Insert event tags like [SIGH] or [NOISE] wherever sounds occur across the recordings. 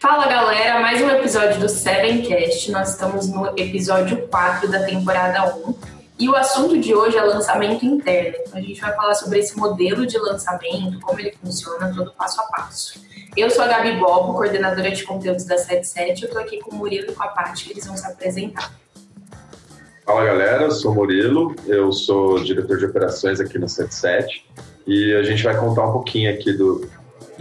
Fala galera, mais um episódio do Sevencast. Nós estamos no episódio 4 da temporada 1 e o assunto de hoje é lançamento interno. Então a gente vai falar sobre esse modelo de lançamento, como ele funciona, todo passo a passo. Eu sou a Gabi Bobo, coordenadora de conteúdos da 77. Eu estou aqui com o Murilo e com a Paty, que eles vão se apresentar. Fala galera, eu sou o Murilo, eu sou diretor de operações aqui no 77 e a gente vai contar um pouquinho aqui do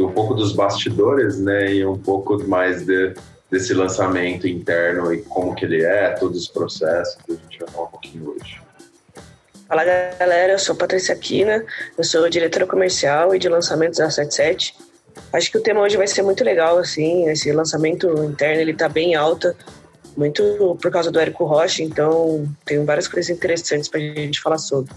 um pouco dos bastidores, né, e um pouco mais de, desse lançamento interno e como que ele é, todos os processos que a gente vai falar um pouquinho hoje. Fala galera, eu sou Patrícia Quina, eu sou diretora comercial e de lançamentos da 77. Acho que o tema hoje vai ser muito legal, assim, esse lançamento interno ele tá bem alta, muito por causa do Érico Rocha, então tem várias coisas interessantes para a gente falar sobre.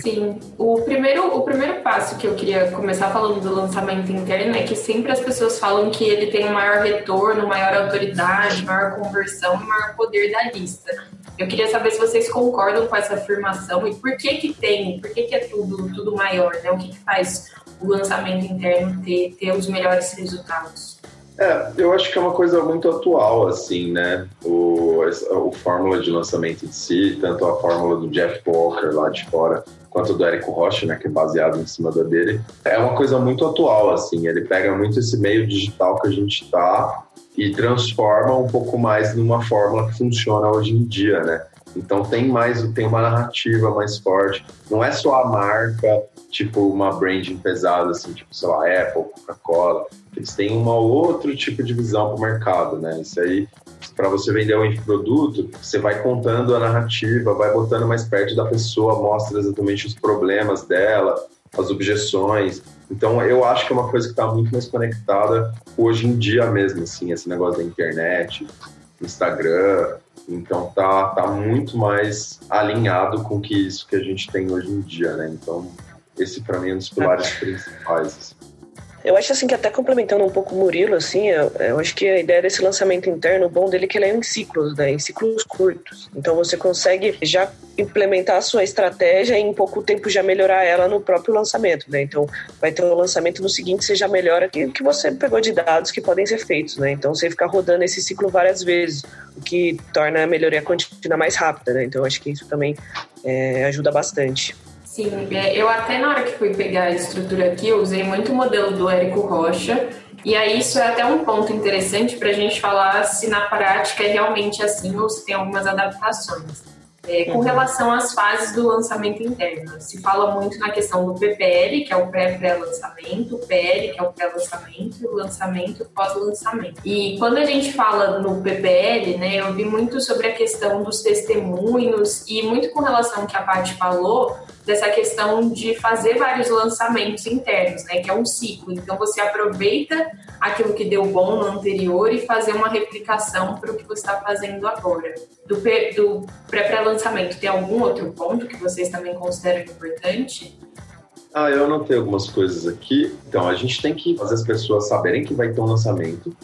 Sim, o primeiro, o primeiro passo que eu queria começar falando do lançamento interno é que sempre as pessoas falam que ele tem maior retorno, maior autoridade, maior conversão e maior poder da lista. Eu queria saber se vocês concordam com essa afirmação e por que que tem, por que que é tudo, tudo maior, né? O que, que faz o lançamento interno ter, ter os melhores resultados? É, eu acho que é uma coisa muito atual, assim, né? O, o fórmula de lançamento em si, tanto a fórmula do Jeff Walker lá de fora, quanto do Érico Rocha, né, que é baseado em cima da dele, é uma coisa muito atual, assim. Ele pega muito esse meio digital que a gente tá e transforma um pouco mais numa fórmula que funciona hoje em dia, né? Então tem mais, tem uma narrativa mais forte. Não é só a marca, tipo uma branding pesada, assim, tipo, sei lá, Apple, Coca-Cola eles têm um outro tipo de visão para o mercado, né? Isso aí, para você vender um produto, você vai contando a narrativa, vai botando mais perto da pessoa, mostra exatamente os problemas dela, as objeções. Então, eu acho que é uma coisa que está muito mais conectada hoje em dia mesmo, assim, esse negócio da internet, Instagram. Então, tá, tá muito mais alinhado com que isso que a gente tem hoje em dia, né? Então, esse para mim é um dos pilares [LAUGHS] principais. Assim. Eu acho assim que até complementando um pouco o Murilo, assim, eu, eu, acho que a ideia desse lançamento interno, o bom dele é que ele é em ciclos, né? Em ciclos curtos. Então você consegue já implementar a sua estratégia e em pouco tempo já melhorar ela no próprio lançamento, né? Então vai ter um lançamento no seguinte, você já melhora o que você pegou de dados que podem ser feitos, né? Então você ficar rodando esse ciclo várias vezes, o que torna a melhoria contínua mais rápida, né? Então acho que isso também é, ajuda bastante. Sim, é, eu até na hora que fui pegar a estrutura aqui, eu usei muito o modelo do Érico Rocha, e aí isso é até um ponto interessante para a gente falar se na prática é realmente assim ou se tem algumas adaptações. É, com uhum. relação às fases do lançamento interno, se fala muito na questão do PPL, que é o pré-pré-lançamento, o PL, que é o pré-lançamento, o lançamento pós-lançamento. E quando a gente fala no PPL, né, eu vi muito sobre a questão dos testemunhos e muito com relação ao que a Paty falou, dessa questão de fazer vários lançamentos internos, né? Que é um ciclo. Então você aproveita aquilo que deu bom no anterior e fazer uma replicação para o que você está fazendo agora. Do, do pré-pré-lançamento, tem algum outro ponto que vocês também consideram importante? Ah, eu anotei algumas coisas aqui. Então, a gente tem que fazer as pessoas saberem que vai ter um lançamento,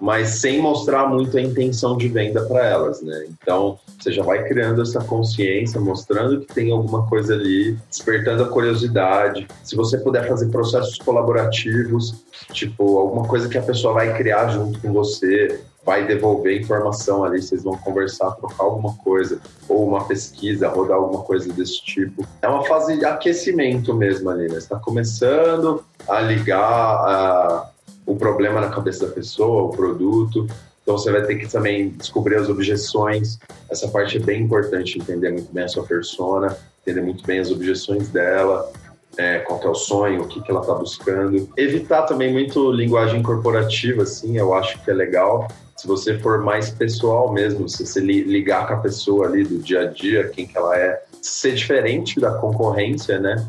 mas sem mostrar muito a intenção de venda para elas, né? Então, você já vai criando essa consciência, mostrando que tem alguma coisa ali, despertando a curiosidade. Se você puder fazer processos colaborativos, tipo, alguma coisa que a pessoa vai criar junto com você, vai devolver informação ali, vocês vão conversar, trocar alguma coisa, ou uma pesquisa, rodar alguma coisa desse tipo. É uma fase de aquecimento mesmo ali, né? Está começando a ligar a, o problema na cabeça da pessoa, o produto. Então você vai ter que também descobrir as objeções. Essa parte é bem importante, entender muito bem a sua persona, entender muito bem as objeções dela, é, qual é o sonho, o que, que ela está buscando. Evitar também muito linguagem corporativa, assim, eu acho que é legal. Se você for mais pessoal mesmo, se você ligar com a pessoa ali do dia a dia, quem que ela é, ser diferente da concorrência, né?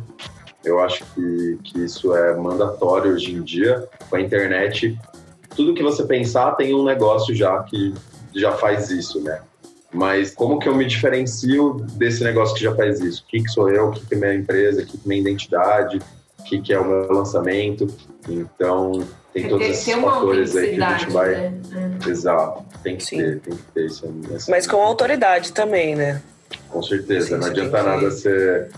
Eu acho que, que isso é mandatório hoje em dia. Com a internet, tudo que você pensar tem um negócio já que já faz isso, né? Mas como que eu me diferencio desse negócio que já faz isso? O que, que sou eu? O que, que é minha empresa? O que, que é minha identidade? O que, que é o meu lançamento? Então, tem todos esses fatores aí que a gente vai. Né? É. Exato. Tem que Sim. ter, tem que ter isso. Mas com autoridade também, né? Com certeza. Sim, não adianta nada ser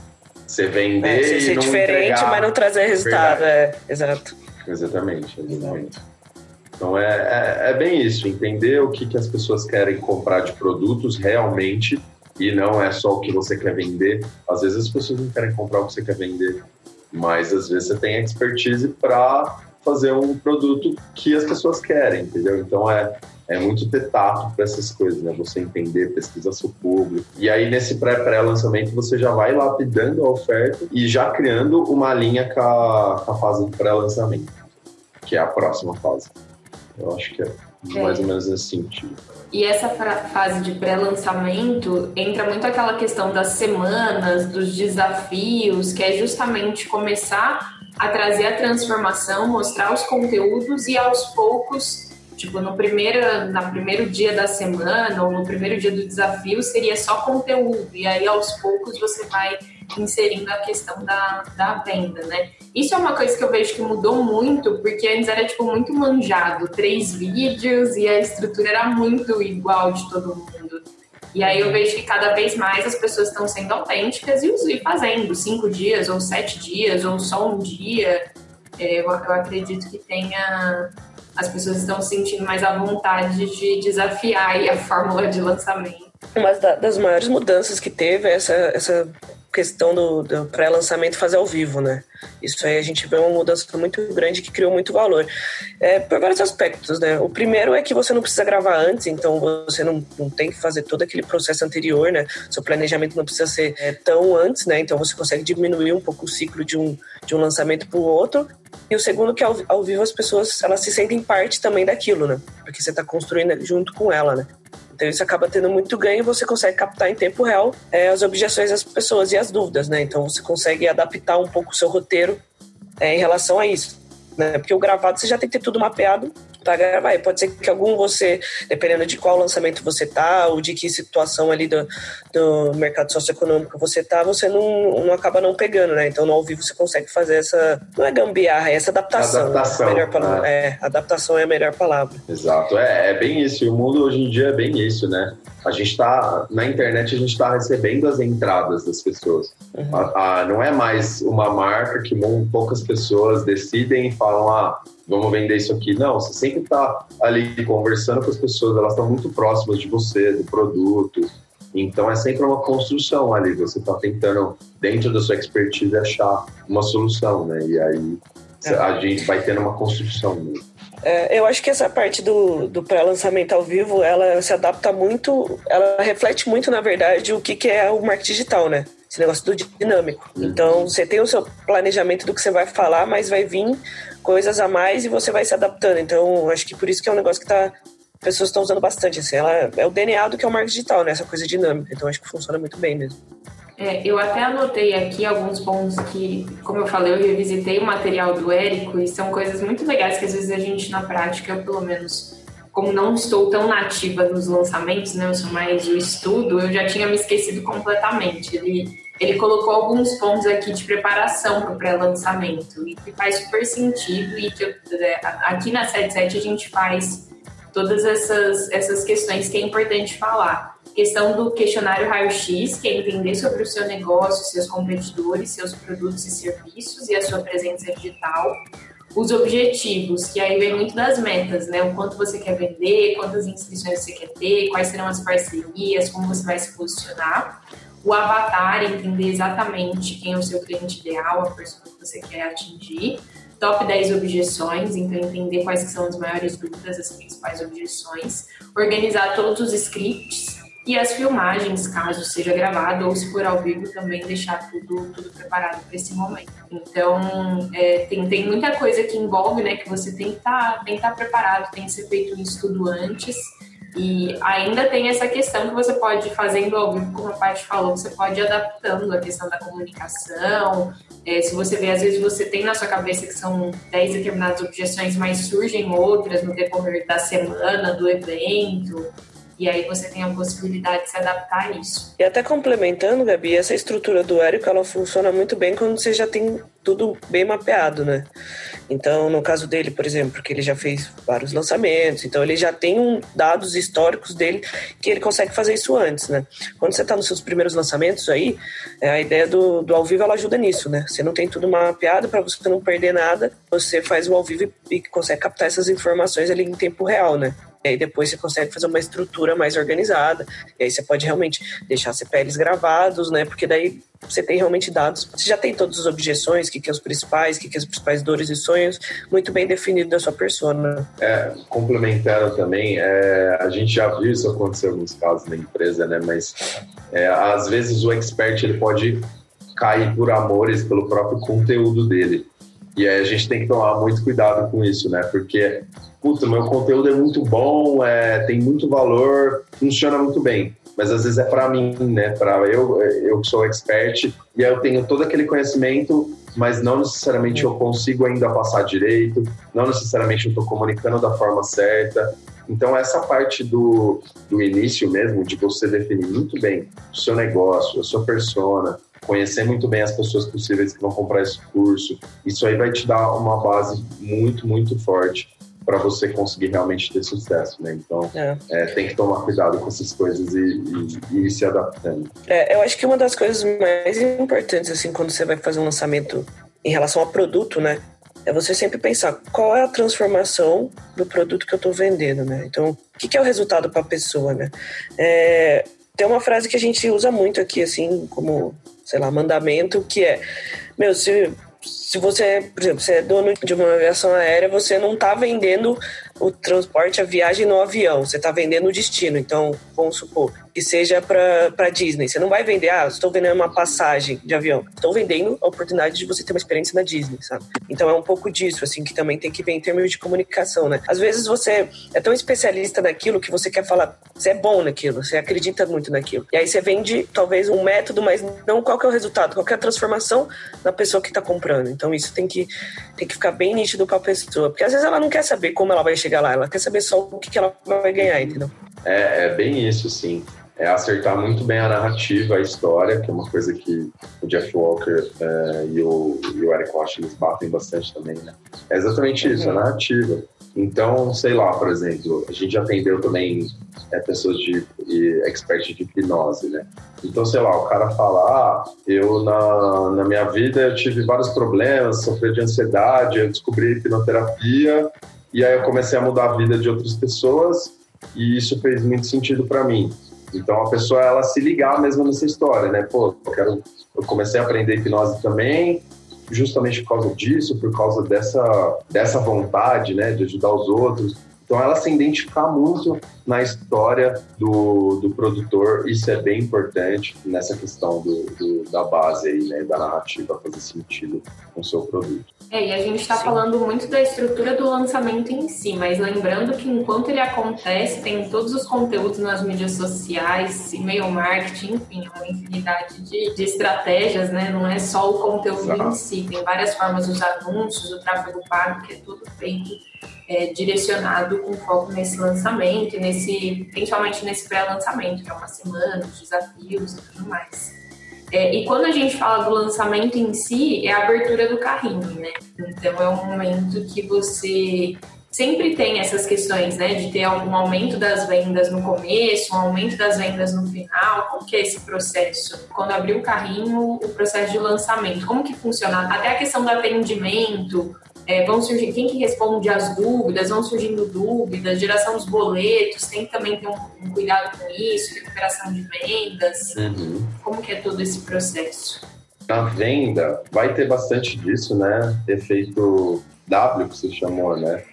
você vender é, você ser diferente, entregar. mas não trazer resultado. É, exato. Exatamente, exatamente. Então é, é, é, bem isso, entender o que, que as pessoas querem comprar de produtos realmente e não é só o que você quer vender. Às vezes as pessoas não querem comprar o que você quer vender, mas às vezes você tem expertise para fazer um produto que as pessoas querem, entendeu? Então é, é muito ter tato para essas coisas, né? Você entender, pesquisar seu público. E aí, nesse pré-pré-lançamento, você já vai lapidando a oferta e já criando uma linha com a, com a fase do pré-lançamento, que é a próxima fase. Eu acho que é, é. mais ou menos nesse sentido. E essa fase de pré-lançamento entra muito aquela questão das semanas, dos desafios, que é justamente começar a trazer a transformação, mostrar os conteúdos e aos poucos, tipo, no primeiro, na primeiro dia da semana ou no primeiro dia do desafio seria só conteúdo, e aí aos poucos você vai inserindo a questão da, da venda, né? Isso é uma coisa que eu vejo que mudou muito, porque antes era, tipo, muito manjado. Três vídeos e a estrutura era muito igual de todo mundo. E aí eu vejo que cada vez mais as pessoas estão sendo autênticas e, fazendo cinco dias, ou sete dias, ou só um dia. É, eu, eu acredito que tenha as pessoas estão sentindo mais a vontade de desafiar a fórmula de lançamento. Uma das maiores mudanças que teve é essa, essa questão do, do pré-lançamento fazer ao vivo, né? Isso aí a gente vê uma mudança muito grande que criou muito valor. É, por vários aspectos, né? O primeiro é que você não precisa gravar antes, então você não, não tem que fazer todo aquele processo anterior, né? Seu planejamento não precisa ser é, tão antes, né? Então você consegue diminuir um pouco o ciclo de um, de um lançamento para o outro. E o segundo que ao, ao vivo as pessoas elas se sentem parte também daquilo, né? Porque você está construindo junto com ela, né? Então isso acaba tendo muito ganho e você consegue captar em tempo real é, as objeções das pessoas e as dúvidas, né? Então você consegue adaptar um pouco o seu roteiro é, em relação a isso. Né? Porque o gravado você já tem que ter tudo mapeado para gravar. E pode ser que algum você, dependendo de qual lançamento você tá, ou de que situação ali do, do mercado socioeconômico você tá, você não, não acaba não pegando, né? Então no ao vivo você consegue fazer essa. Não é gambiarra, é essa adaptação. Adaptação. É a melhor palavra. É. é, adaptação é a melhor palavra. Exato. É, é bem isso. E o mundo hoje em dia é bem isso, né? A gente está na internet, a gente está recebendo as entradas das pessoas. Uhum. A, a, não é mais uma marca que poucas pessoas decidem e falam, ah, vamos vender isso aqui. Não, você sempre está ali conversando com as pessoas, elas estão muito próximas de você, do produto. Então é sempre uma construção ali. Você está tentando, dentro da sua expertise, achar uma solução, né? E aí é. a gente vai tendo uma construção mesmo. É, eu acho que essa parte do, do pré-lançamento ao vivo, ela se adapta muito, ela reflete muito, na verdade, o que, que é o marketing digital, né? Esse negócio do dinâmico. Uhum. Então, você tem o seu planejamento do que você vai falar, mas vai vir coisas a mais e você vai se adaptando. Então, acho que por isso que é um negócio que tá, pessoas estão usando bastante. Assim, ela é o DNA do que é o marketing digital, né? Essa coisa dinâmica. Então, acho que funciona muito bem mesmo. É, eu até anotei aqui alguns pontos que, como eu falei, eu revisitei o material do Érico e são coisas muito legais que às vezes a gente na prática, eu pelo menos, como não estou tão nativa nos lançamentos, né, eu sou mais do estudo, eu já tinha me esquecido completamente. Ele ele colocou alguns pontos aqui de preparação para o pré-lançamento e que faz super sentido e que é, aqui na 77 a gente faz todas essas, essas questões que é importante falar. Questão do questionário raio-x, que é entender sobre o seu negócio, seus competidores, seus produtos e serviços e a sua presença digital. Os objetivos, que aí vem muito das metas, né? O quanto você quer vender, quantas inscrições você quer ter, quais serão as parcerias, como você vai se posicionar o avatar, entender exatamente quem é o seu cliente ideal, a pessoa que você quer atingir. Top 10 objeções, então entender quais são as maiores dúvidas, as principais objeções. Organizar todos os scripts e as filmagens, caso seja gravado ou se for ao vivo, também deixar tudo, tudo preparado para esse momento. Então, é, tem, tem muita coisa que envolve, né, que você tem que estar tá, tá preparado, tem que ser feito um estudo antes e ainda tem essa questão que você pode, fazendo ao como a parte falou, você pode adaptando a questão da comunicação. É, se você vê, às vezes você tem na sua cabeça que são 10 determinadas objeções, mas surgem outras no decorrer da semana, do evento. E aí você tem a possibilidade de se adaptar a isso. E até complementando, Gabi, essa estrutura do Érico, ela funciona muito bem quando você já tem tudo bem mapeado, né? Então, no caso dele, por exemplo, que ele já fez vários lançamentos, então ele já tem um, dados históricos dele que ele consegue fazer isso antes, né? Quando você está nos seus primeiros lançamentos aí, é, a ideia do, do ao vivo ela ajuda nisso, né? Você não tem tudo mapeado para você não perder nada, você faz o ao vivo e, e consegue captar essas informações ali em tempo real, né? E aí depois você consegue fazer uma estrutura mais organizada. E aí você pode realmente deixar CPLs gravados, né? Porque daí você tem realmente dados. Você já tem todas as objeções, o que, que é os principais, o que, que é as principais dores e sonhos, muito bem definido da sua persona. É, complementando também, é, a gente já viu isso acontecer em alguns casos na empresa, né? Mas é, às vezes o expert ele pode cair por amores pelo próprio conteúdo dele. E aí a gente tem que tomar muito cuidado com isso, né? Porque puta, meu conteúdo é muito bom, é, tem muito valor, funciona muito bem. Mas às vezes é para mim, né? Para eu, eu sou expert e eu tenho todo aquele conhecimento, mas não necessariamente eu consigo ainda passar direito, não necessariamente eu estou comunicando da forma certa. Então, essa parte do, do início mesmo, de você definir muito bem o seu negócio, a sua persona, conhecer muito bem as pessoas possíveis que vão comprar esse curso, isso aí vai te dar uma base muito, muito forte para você conseguir realmente ter sucesso, né? Então, é. É, tem que tomar cuidado com essas coisas e, e, e ir se adaptando. É, eu acho que uma das coisas mais importantes, assim, quando você vai fazer um lançamento em relação a produto, né? É você sempre pensar qual é a transformação do produto que eu estou vendendo, né? Então, o que, que é o resultado para a pessoa, né? É, tem uma frase que a gente usa muito aqui, assim, como, sei lá, mandamento, que é: meu, se se você, por exemplo, você é dono de uma aviação aérea, você não está vendendo o transporte, a viagem no avião, você está vendendo o destino. Então, vamos supor que seja para Disney. Você não vai vender, ah, estou vendendo uma passagem de avião. Estou vendendo a oportunidade de você ter uma experiência na Disney, sabe? Então é um pouco disso, assim, que também tem que ver em termos de comunicação, né? Às vezes você é tão especialista naquilo que você quer falar, você é bom naquilo, você acredita muito naquilo. E aí você vende talvez um método, mas não qual que é o resultado, qual é a transformação na pessoa que está comprando. Então isso tem que, tem que ficar bem nítido para a pessoa, porque às vezes ela não quer saber como ela vai chegar lá, ela quer saber só o que, que ela vai ganhar, entendeu? É, é bem isso, sim. É acertar muito bem a narrativa, a história, que é uma coisa que o Jeff Walker é, e, o, e o Eric Rocha eles batem bastante também, né? É exatamente isso, uhum. a narrativa. Então, sei lá, por exemplo, a gente atendeu também é, pessoas de, de expert de hipnose, né? Então, sei lá, o cara fala, ah, eu na, na minha vida eu tive vários problemas, sofri de ansiedade, eu descobri hipnoterapia e aí eu comecei a mudar a vida de outras pessoas e isso fez muito sentido para mim. Então a pessoa ela se ligar mesmo nessa história, né? Pô, eu quero eu comecei a aprender hipnose também, justamente por causa disso, por causa dessa dessa vontade, né, de ajudar os outros. Então ela se identificar muito na história do, do produtor, isso é bem importante nessa questão do, do da base aí, né, da narrativa fazer sentido com o seu produto. É, e a gente está falando muito da estrutura do lançamento em si, mas lembrando que enquanto ele acontece, tem todos os conteúdos nas mídias sociais, e-mail marketing, enfim, uma infinidade de, de estratégias, né? Não é só o conteúdo Exato. em si, tem várias formas, os anúncios, o tráfego pago, que é tudo feito é, direcionado com foco nesse lançamento, nesse, principalmente nesse pré-lançamento, que é uma semana, os desafios e tudo mais. É, e quando a gente fala do lançamento em si, é a abertura do carrinho, né? Então é um momento que você sempre tem essas questões, né? De ter algum aumento das vendas no começo, um aumento das vendas no final. Como que é esse processo? Quando abrir o carrinho, o processo de lançamento, como que funciona? Até a questão do atendimento, é, vão surgir, quem que responde as dúvidas, vão surgindo dúvidas, geração dos boletos, tem que também ter um, um cuidado com isso, recuperação de vendas. Uhum. Como que é todo esse processo? Na venda, vai ter bastante disso, né? Efeito W, que você chamou, né?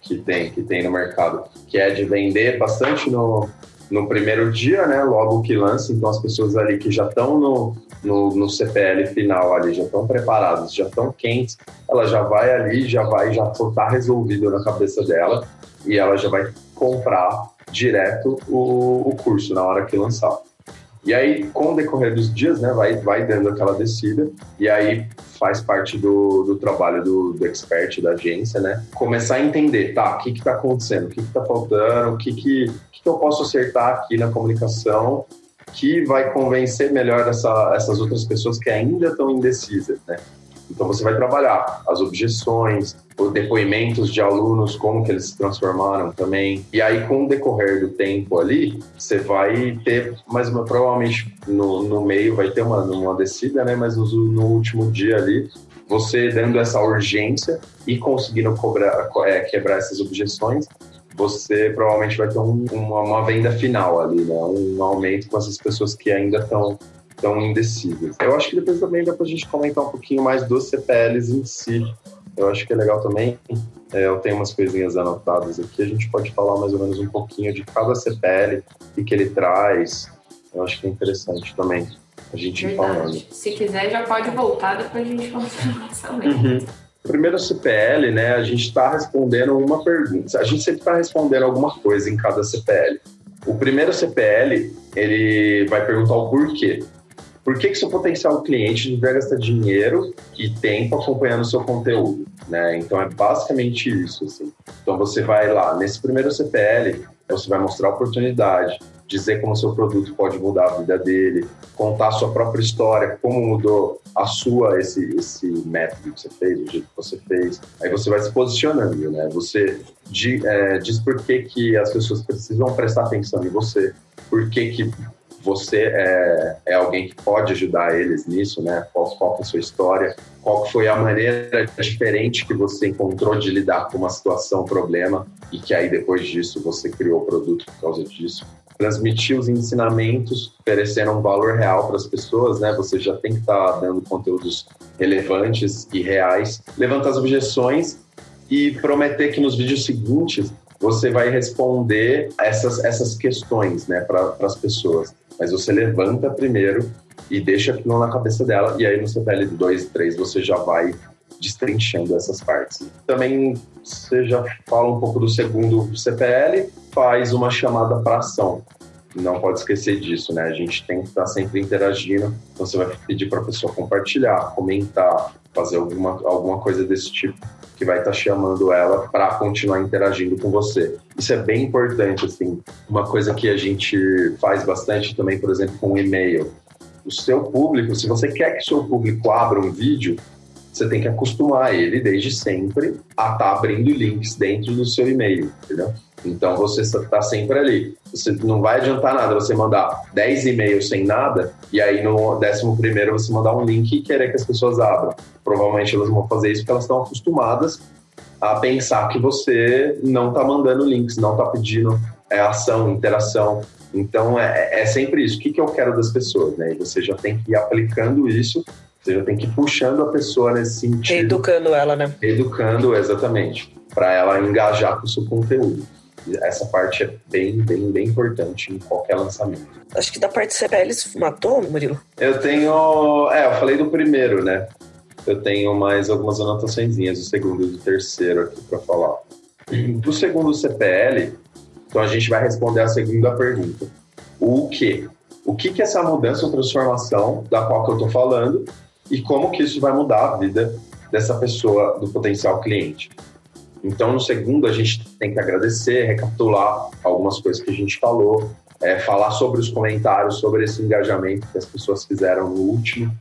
Que tem, que tem no mercado, que é de vender bastante no, no primeiro dia, né? Logo que lança, então as pessoas ali que já estão no, no, no CPL final ali, já estão preparados, já estão quentes, ela já vai ali, já vai, já está resolvido na cabeça dela e ela já vai comprar direto o, o curso na hora que lançar. E aí, com o decorrer dos dias, né, vai, vai dando aquela descida, e aí faz parte do, do trabalho do, do expert da agência, né? Começar a entender, tá, o que que tá acontecendo, o que que tá faltando, o que que, que, que eu posso acertar aqui na comunicação que vai convencer melhor essa, essas outras pessoas que ainda estão indecisas, né? Então você vai trabalhar as objeções, os depoimentos de alunos, como que eles se transformaram também. E aí, com o decorrer do tempo ali, você vai ter, uma, provavelmente no, no meio vai ter uma, uma descida, né? Mas no, no último dia ali, você dando essa urgência e conseguindo cobrar, é, quebrar essas objeções, você provavelmente vai ter um, uma, uma, venda final ali, né? Um aumento com essas pessoas que ainda estão tão indecisas. Eu acho que depois também dá para a gente comentar um pouquinho mais dos CPLs em si. Eu acho que é legal também. É, eu tenho umas coisinhas anotadas aqui. A gente pode falar mais ou menos um pouquinho de cada CPL e que ele traz. Eu acho que é interessante também a gente ir falando. Se quiser, já pode voltar, depois a gente continua uhum. Primeiro CPL, né, a gente está respondendo uma pergunta. A gente sempre está respondendo alguma coisa em cada CPL. O primeiro CPL, ele vai perguntar o porquê. Por que, que seu potencial cliente devia gastar dinheiro e tempo acompanhando o seu conteúdo? Né? Então é basicamente isso. Assim. Então você vai lá, nesse primeiro CPL, você vai mostrar a oportunidade, dizer como seu produto pode mudar a vida dele, contar a sua própria história, como mudou a sua, esse, esse método que você fez, o jeito que você fez. Aí você vai se posicionando, né? Você di, é, diz por que, que as pessoas precisam prestar atenção em você, por que, que você é, é alguém que pode ajudar eles nisso, né? Qual, qual é a sua história, qual foi a maneira diferente que você encontrou de lidar com uma situação, problema, e que aí depois disso você criou o produto por causa disso. Transmitir os ensinamentos, oferecendo um valor real para as pessoas, né? Você já tem que estar tá dando conteúdos relevantes e reais. Levantar as objeções e prometer que nos vídeos seguintes você vai responder essas, essas questões né, para as pessoas mas você levanta primeiro e deixa aquilo na cabeça dela, e aí no CPL 2 e 3 você já vai destrinchando essas partes. Também você já fala um pouco do segundo CPL, faz uma chamada para ação. Não pode esquecer disso, né? A gente tem que estar sempre interagindo. Então você vai pedir para a pessoa compartilhar, comentar, fazer alguma, alguma coisa desse tipo que vai estar chamando ela para continuar interagindo com você. Isso é bem importante, assim. Uma coisa que a gente faz bastante também, por exemplo, com o e-mail. O seu público, se você quer que o seu público abra um vídeo, você tem que acostumar ele desde sempre a estar tá abrindo links dentro do seu e-mail, entendeu? Então você está sempre ali. Você não vai adiantar nada você mandar 10 e-mails sem nada e aí no décimo primeiro você mandar um link e querer que as pessoas abram. Provavelmente elas vão fazer isso porque elas estão acostumadas a pensar que você não está mandando links, não está pedindo é, ação, interação. Então é, é sempre isso. O que, que eu quero das pessoas, né? E você já tem que ir aplicando isso você já tem que ir puxando a pessoa nesse sentido. Educando ela, né? Educando, exatamente. Para ela engajar com o seu conteúdo. Essa parte é bem, bem, bem importante em qualquer lançamento. Acho que da parte CPLs matou, Murilo? Eu tenho. É, eu falei do primeiro, né? Eu tenho mais algumas anotações, do segundo e do terceiro aqui para falar. Do segundo CPL, então a gente vai responder a segunda pergunta. O que? O que, que é essa mudança ou transformação da qual que eu estou falando e como que isso vai mudar a vida dessa pessoa, do potencial cliente. Então, no segundo, a gente tem que agradecer, recapitular algumas coisas que a gente falou, é, falar sobre os comentários, sobre esse engajamento que as pessoas fizeram no último,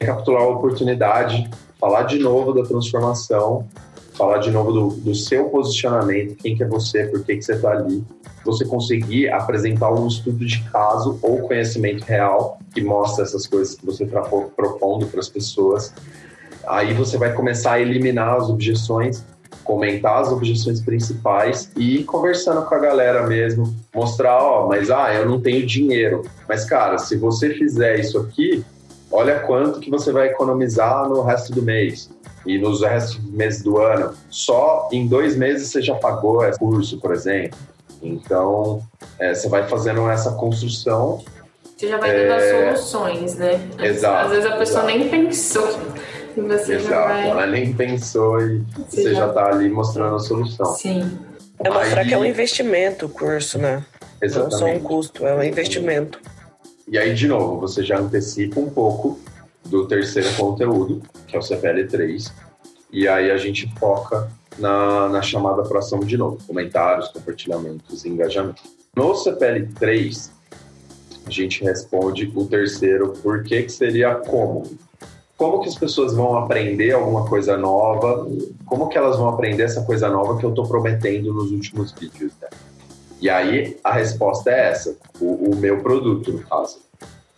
recapitular a oportunidade, falar de novo da transformação, falar de novo do, do seu posicionamento, quem que é você, por que, que você está ali, você conseguir apresentar um estudo de caso ou conhecimento real que mostra essas coisas que você está propondo para as pessoas. Aí você vai começar a eliminar as objeções, comentar as objeções principais e ir conversando com a galera mesmo, mostrar, ó, mas ah, eu não tenho dinheiro. Mas cara, se você fizer isso aqui, olha quanto que você vai economizar no resto do mês e nos restos meses do ano. Só em dois meses você já pagou esse curso, por exemplo. Então, é, você vai fazendo essa construção. Você já vai tendo é... as soluções, né? Exato. Às vezes a pessoa exato. nem pensou. E você exato, já vai... ela nem pensou e você, você já está ali mostrando a solução. Sim. É mostrar Aí... que é um investimento o curso, né? Exatamente. Não só um custo, é um investimento. E aí, de novo, você já antecipa um pouco do terceiro conteúdo, que é o CPL 3, e aí a gente foca na, na chamada para ação de novo, comentários, compartilhamentos engajamento. No CPL 3, a gente responde o terceiro, por que seria como? Como que as pessoas vão aprender alguma coisa nova? Como que elas vão aprender essa coisa nova que eu estou prometendo nos últimos vídeos? Né? E aí a resposta é essa, o, o meu produto, no caso.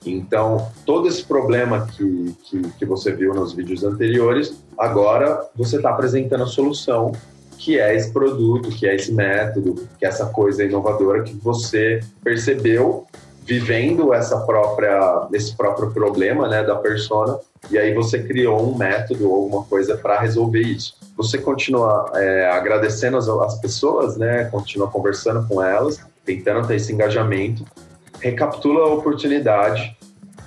Então, todo esse problema que, que, que você viu nos vídeos anteriores, agora você está apresentando a solução, que é esse produto, que é esse método, que é essa coisa inovadora que você percebeu vivendo essa própria, esse próprio problema né, da persona, e aí você criou um método ou alguma coisa para resolver isso. Você continua é, agradecendo as, as pessoas, né, continua conversando com elas, tentando ter esse engajamento, recapitula a oportunidade,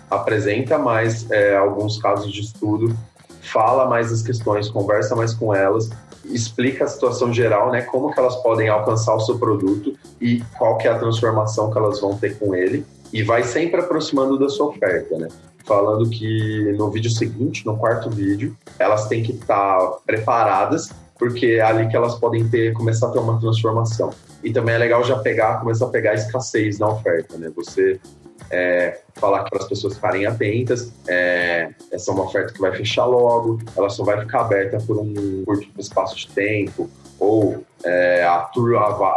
apresenta mais é, alguns casos de estudo, fala mais das questões, conversa mais com elas, explica a situação geral, né, como que elas podem alcançar o seu produto e qual que é a transformação que elas vão ter com ele e vai sempre aproximando da sua oferta, né? Falando que no vídeo seguinte, no quarto vídeo, elas têm que estar preparadas porque é ali que elas podem ter começar a ter uma transformação. E também é legal já pegar, começar a pegar a escassez na oferta, né? Você é, falar para as pessoas ficarem atentas. É, essa é uma oferta que vai fechar logo, ela só vai ficar aberta por um curto espaço de tempo, ou é, a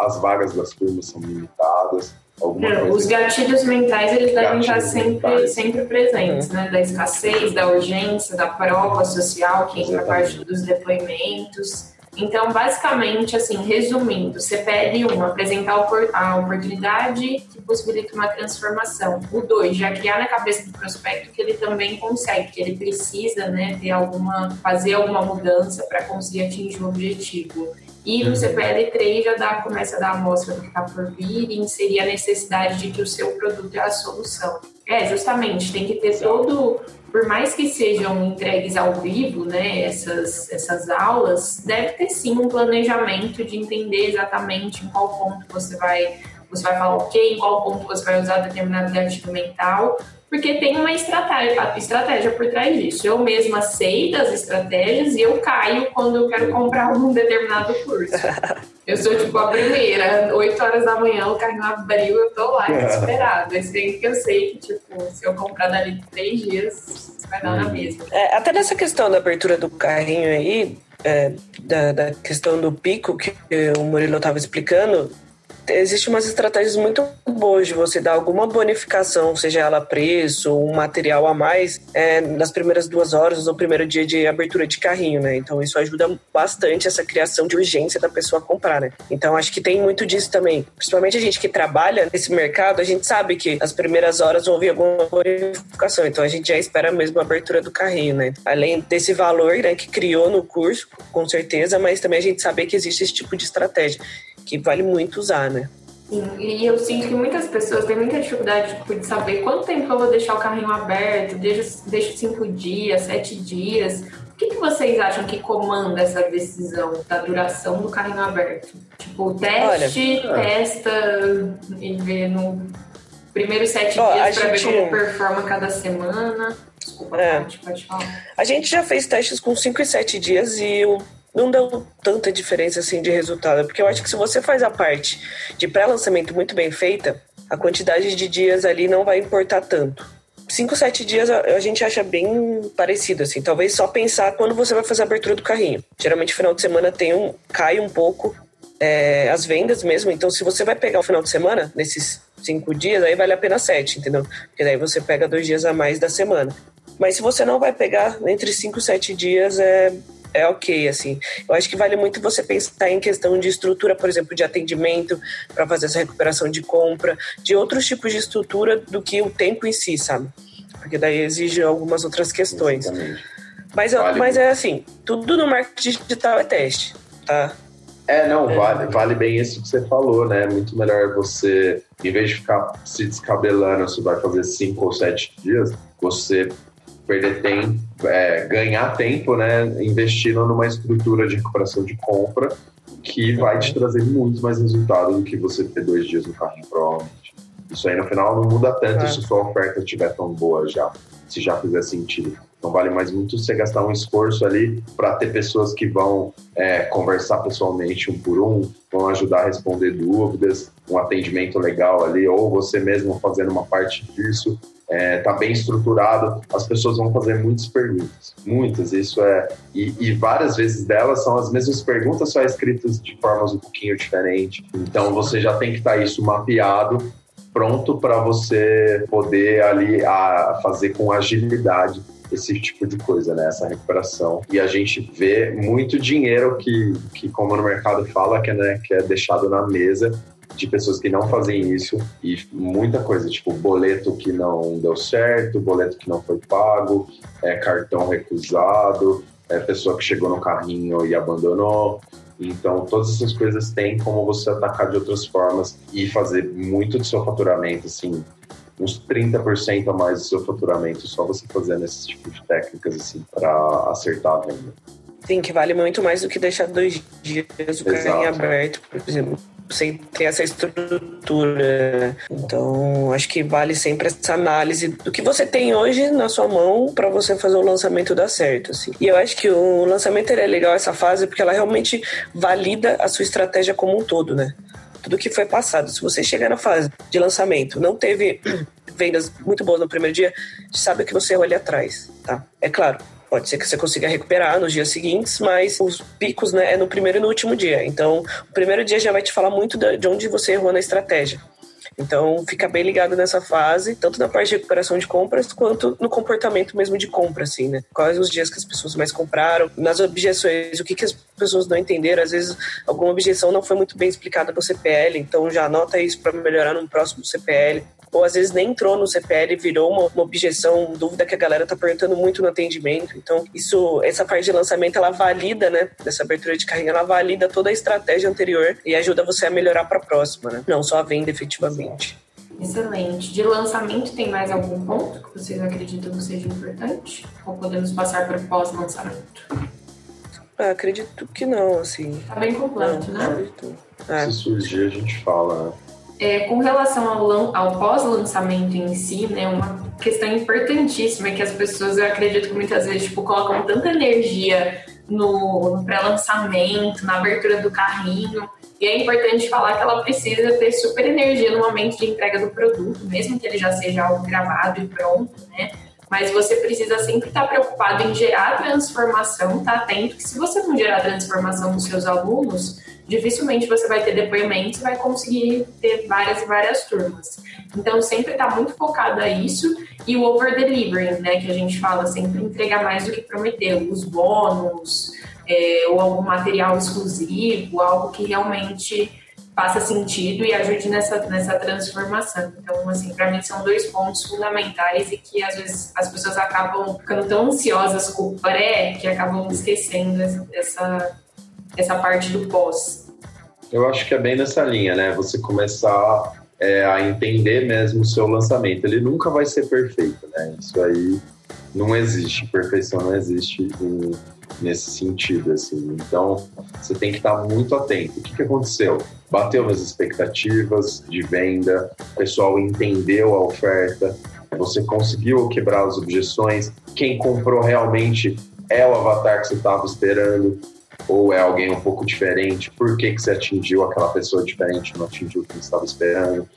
as vagas das turmas são limitadas. É, os gatilhos mentais eles devem estar sempre, sempre presentes, uhum. né? Da escassez, da urgência, da prova social, que entra parte dos depoimentos. Então, basicamente, assim, resumindo, CPL 1, apresentar a oportunidade que possibilita uma transformação. O 2, já criar na cabeça do prospecto que ele também consegue, que ele precisa, né, ter alguma, fazer alguma mudança para conseguir atingir o objetivo. E no CPL 3 já dá, começa a dar a amostra do que está por vir e inserir a necessidade de que o seu produto é a solução. É, justamente, tem que ter todo por mais que sejam entregues ao vivo, né, essas, essas aulas, deve ter sim um planejamento de entender exatamente em qual ponto você vai, você vai falar o quê, em qual ponto você vai usar determinado gatilho mental, porque tem uma estratégia, estratégia por trás disso. Eu mesma sei das estratégias e eu caio quando eu quero comprar um determinado curso. [LAUGHS] Eu sou tipo a primeira, 8 horas da manhã, o carrinho abriu, eu tô lá desesperada. Esse bem que eu sei que, tipo, se eu comprar dali três dias, vai dar na uhum. mesma. É, até nessa questão da abertura do carrinho aí, é, da, da, questão do pico que o Murilo estava explicando, Existem umas estratégias muito boas de você dar alguma bonificação, seja ela preço, um material a mais, é, nas primeiras duas horas ou primeiro dia de abertura de carrinho, né? Então isso ajuda bastante essa criação de urgência da pessoa comprar, né? Então acho que tem muito disso também. Principalmente a gente que trabalha nesse mercado, a gente sabe que as primeiras horas vão vir alguma bonificação, então a gente já espera mesmo a abertura do carrinho, né? Além desse valor né, que criou no curso, com certeza, mas também a gente sabe que existe esse tipo de estratégia que vale muito usar, né? Sim, e eu sinto que muitas pessoas têm muita dificuldade tipo, de saber quanto tempo eu vou deixar o carrinho aberto, deixo, deixo cinco dias, sete dias. O que, que vocês acham que comanda essa decisão da duração do carrinho aberto? Tipo, teste, Olha, testa e vê no primeiro sete ó, dias para gente... ver como performa cada semana. Desculpa, é. pode, pode falar. A gente já fez testes com cinco e sete dias e o não deu tanta diferença assim de resultado, porque eu acho que se você faz a parte de pré-lançamento muito bem feita, a quantidade de dias ali não vai importar tanto. Cinco, sete dias a gente acha bem parecido, assim. Talvez só pensar quando você vai fazer a abertura do carrinho. Geralmente, final de semana tem um, cai um pouco é, as vendas mesmo. Então, se você vai pegar o final de semana, nesses cinco dias, aí vale a pena sete, entendeu? Porque daí você pega dois dias a mais da semana. Mas se você não vai pegar entre cinco sete dias, é é ok, assim. Eu acho que vale muito você pensar em questão de estrutura, por exemplo, de atendimento para fazer essa recuperação de compra, de outros tipos de estrutura do que o tempo em si, sabe? Porque daí exige algumas outras questões. Mas, vale mas é assim, tudo no marketing digital é teste, tá? É, não, é. Vale, vale bem isso que você falou, né? Muito melhor você, em vez de ficar se descabelando se vai fazer cinco ou sete dias, você perder tempo, é, ganhar tempo, né, investindo numa estrutura de recuperação de compra que vai te trazer muito mais resultado do que você ter dois dias no carrinho, provavelmente. Isso aí no final não muda tanto é. se sua oferta estiver tão boa já, se já fizer sentido. Não vale mais muito você gastar um esforço ali para ter pessoas que vão é, conversar pessoalmente um por um, vão ajudar a responder dúvidas, um atendimento legal ali, ou você mesmo fazendo uma parte disso. Está é, tá bem estruturado, as pessoas vão fazer muitas perguntas, muitas, isso é. E, e, várias vezes delas são as mesmas perguntas, só escritas de formas um pouquinho diferentes. Então você já tem que estar tá isso mapeado pronto para você poder ali a, fazer com agilidade esse tipo de coisa, né? Essa recuperação. E a gente vê muito dinheiro que, que como no mercado fala, que, né, que é deixado na mesa de pessoas que não fazem isso e muita coisa, tipo boleto que não deu certo, boleto que não foi pago, é, cartão recusado, é, pessoa que chegou no carrinho e abandonou. Então, todas essas coisas têm como você atacar de outras formas e fazer muito do seu faturamento, assim, uns 30% a mais do seu faturamento só você fazendo esse tipo de técnicas assim para acertar a venda. Sim, que vale muito mais do que deixar dois dias o carrinho aberto, por exemplo, sem ter essa estrutura. Então, acho que vale sempre essa análise do que você tem hoje na sua mão para você fazer o lançamento dar certo. Assim. E eu acho que o lançamento é legal essa fase porque ela realmente valida a sua estratégia como um todo, né? tudo que foi passado. Se você chegar na fase de lançamento, não teve [CLEARS THROAT] vendas muito boas no primeiro dia, sabe que você olha atrás, tá? É claro, pode ser que você consiga recuperar nos dias seguintes, mas os picos né, é no primeiro e no último dia. Então, o primeiro dia já vai te falar muito de onde você errou na estratégia. Então, fica bem ligado nessa fase, tanto na parte de recuperação de compras, quanto no comportamento mesmo de compra, assim, né? Quais os dias que as pessoas mais compraram, nas objeções, o que, que as pessoas não entenderam, às vezes alguma objeção não foi muito bem explicada no CPL, então já anota isso para melhorar no próximo CPL ou às vezes nem entrou no CPL, virou uma, uma objeção, dúvida que a galera tá perguntando muito no atendimento. Então, isso, essa parte de lançamento, ela valida, né, dessa abertura de carrinho, ela valida toda a estratégia anterior e ajuda você a melhorar para a próxima, né? Não só a venda efetivamente. Excelente. De lançamento, tem mais algum ponto que vocês acreditam que seja importante? Ou podemos passar para o pós-lançamento? Ah, acredito que não, assim. Tá bem completo, não, né? Acredito. É. Se surgir, a gente fala, né? É, com relação ao, ao pós-lançamento em si, né, uma questão importantíssima é que as pessoas, eu acredito que muitas vezes, tipo, colocam tanta energia no, no pré-lançamento, na abertura do carrinho, e é importante falar que ela precisa ter super energia no momento de entrega do produto, mesmo que ele já seja algo gravado e pronto, né? Mas você precisa sempre estar preocupado em gerar transformação, tá atento que se você não gerar transformação nos seus alunos, dificilmente você vai ter depoimentos e vai conseguir ter várias e várias turmas. Então, sempre está muito focado a isso e o over-delivering, né, que a gente fala, sempre entregar mais do que prometeu, os bônus, é, ou algum material exclusivo, algo que realmente faça sentido e ajude nessa, nessa transformação. Então, assim, para mim são dois pontos fundamentais e que às vezes as pessoas acabam ficando tão ansiosas com o pré que acabam esquecendo essa, essa parte do pós. Eu acho que é bem nessa linha, né? Você começar é, a entender mesmo o seu lançamento. Ele nunca vai ser perfeito, né? Isso aí não existe, perfeição não existe em, nesse sentido, assim. Então, você tem que estar muito atento. O que, que aconteceu? Bateu nas expectativas de venda, o pessoal entendeu a oferta, você conseguiu quebrar as objeções, quem comprou realmente é o avatar que você estava esperando, ou é alguém um pouco diferente, por que, que você atingiu aquela pessoa diferente, não atingiu o que você estava esperando.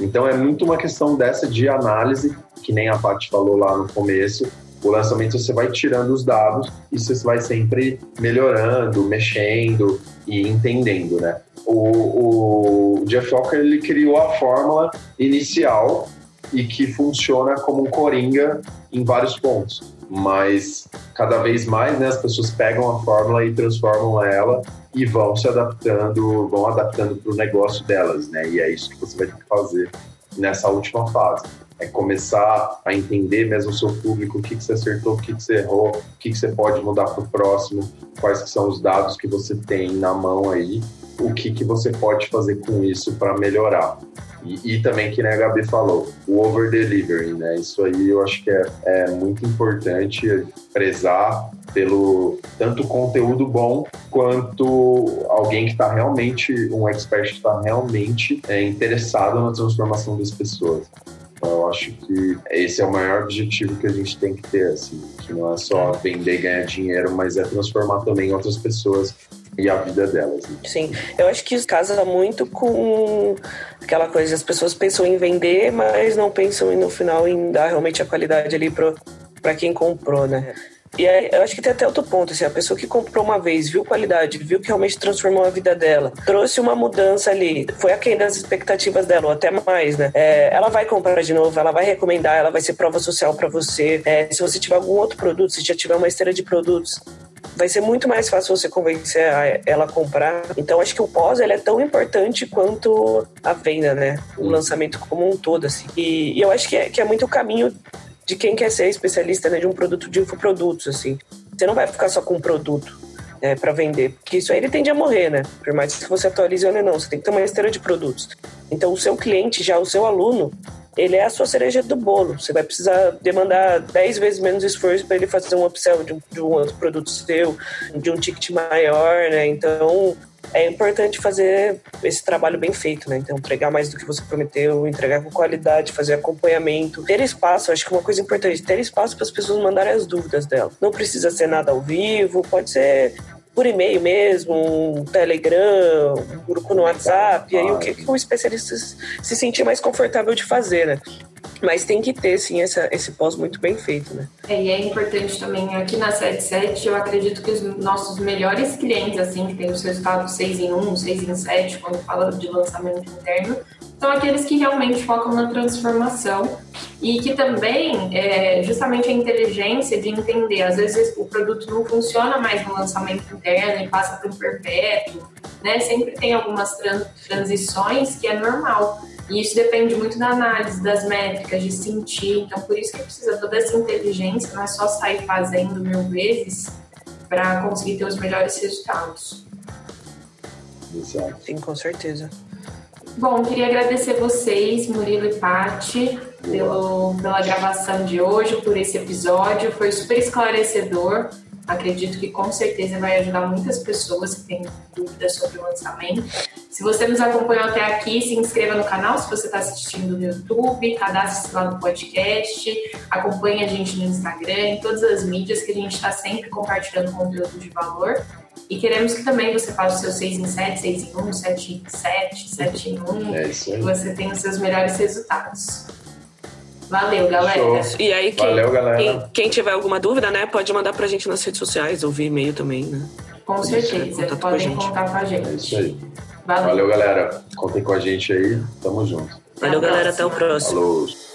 Então é muito uma questão dessa de análise, que nem a Paty falou lá no começo. O lançamento você vai tirando os dados e você vai sempre melhorando, mexendo e entendendo, né? O, o Jeff Walker ele criou a fórmula inicial e que funciona como um coringa em vários pontos mas cada vez mais né, as pessoas pegam a fórmula e transformam ela e vão se adaptando, vão adaptando para o negócio delas, né? E é isso que você vai ter que fazer nessa última fase. É começar a entender mesmo o seu público, o que, que você acertou, o que, que você errou, o que, que você pode mudar para o próximo, quais que são os dados que você tem na mão aí, o que, que você pode fazer com isso para melhorar. E, e, também, que a Gabi falou, o over delivery, né? Isso aí eu acho que é, é muito importante prezar pelo tanto conteúdo bom quanto alguém que está realmente, um expert que está realmente é, interessado na transformação das pessoas. Então, eu acho que esse é o maior objetivo que a gente tem que ter, assim, que não é só vender e ganhar dinheiro, mas é transformar também outras pessoas e a vida delas. Né? Sim, eu acho que isso casa muito com aquela coisa, as pessoas pensam em vender, mas não pensam no final em dar realmente a qualidade ali para quem comprou, né? E aí, eu acho que tem até outro ponto, assim, a pessoa que comprou uma vez, viu qualidade, viu que realmente transformou a vida dela, trouxe uma mudança ali, foi aquém das expectativas dela, ou até mais, né? É, ela vai comprar de novo, ela vai recomendar, ela vai ser prova social para você. É, se você tiver algum outro produto, se já tiver uma esteira de produtos, vai ser muito mais fácil você convencer ela a comprar. Então acho que o pós ele é tão importante quanto a venda, né? O lançamento como um todo, assim. E, e eu acho que é, que é muito o caminho de quem quer ser especialista né, de um produto de infoprodutos, assim. Você não vai ficar só com um produto é, para vender, porque isso aí ele tende a morrer, né? Por mais que você atualize ou não, você tem que ter uma esteira de produtos. Então o seu cliente, já o seu aluno, ele é a sua cereja do bolo. Você vai precisar demandar 10 vezes menos esforço para ele fazer um upsell de um, de um outro produto seu, de um ticket maior, né? Então, é importante fazer esse trabalho bem feito, né? Então, entregar mais do que você prometeu, entregar com qualidade, fazer acompanhamento, ter espaço. Acho que uma coisa importante, ter espaço para as pessoas mandarem as dúvidas dela. Não precisa ser nada ao vivo, pode ser por e-mail mesmo, um Telegram, um grupo no WhatsApp, e aí o que, que o especialista se sentir mais confortável de fazer, né? Mas tem que ter, sim, essa, esse pós muito bem feito, né? É, e é importante também, aqui na 77, eu acredito que os nossos melhores clientes, assim, que tem o seu estado 6 em 1, 6 em 7, quando fala de lançamento interno, são aqueles que realmente focam na transformação e que também é justamente a inteligência de entender, às vezes o produto não funciona mais no lançamento interno e passa para um perpétuo, né? Sempre tem algumas transições que é normal. E isso depende muito da análise, das métricas, de sentir. Então, por isso que precisa toda essa inteligência, não é só sair fazendo mil vezes para conseguir ter os melhores resultados. Exato. Sim, com certeza. Bom, queria agradecer vocês, Murilo e Pati, pelo, pela gravação de hoje, por esse episódio. Foi super esclarecedor. Acredito que com certeza vai ajudar muitas pessoas que têm dúvidas sobre o lançamento. Se você nos acompanhou até aqui, se inscreva no canal se você está assistindo no YouTube, cadastre-se lá no podcast, acompanhe a gente no Instagram, em todas as mídias que a gente está sempre compartilhando conteúdo de valor. E queremos que também você faça o seu 6 em 7, 6 em 1, 7 em 7, 7 em 1, é que você tenha os seus melhores resultados. Valeu, galera. Show. E aí, quem, Valeu, galera. Quem, quem, tiver alguma dúvida, né, pode mandar pra gente nas redes sociais ou via e-mail também, né? Com certeza, podem com contar com a gente. É isso aí. Valeu. Valeu, galera. Contem com a gente aí. Tamo junto. Valeu, galera. Até o próximo. Falou.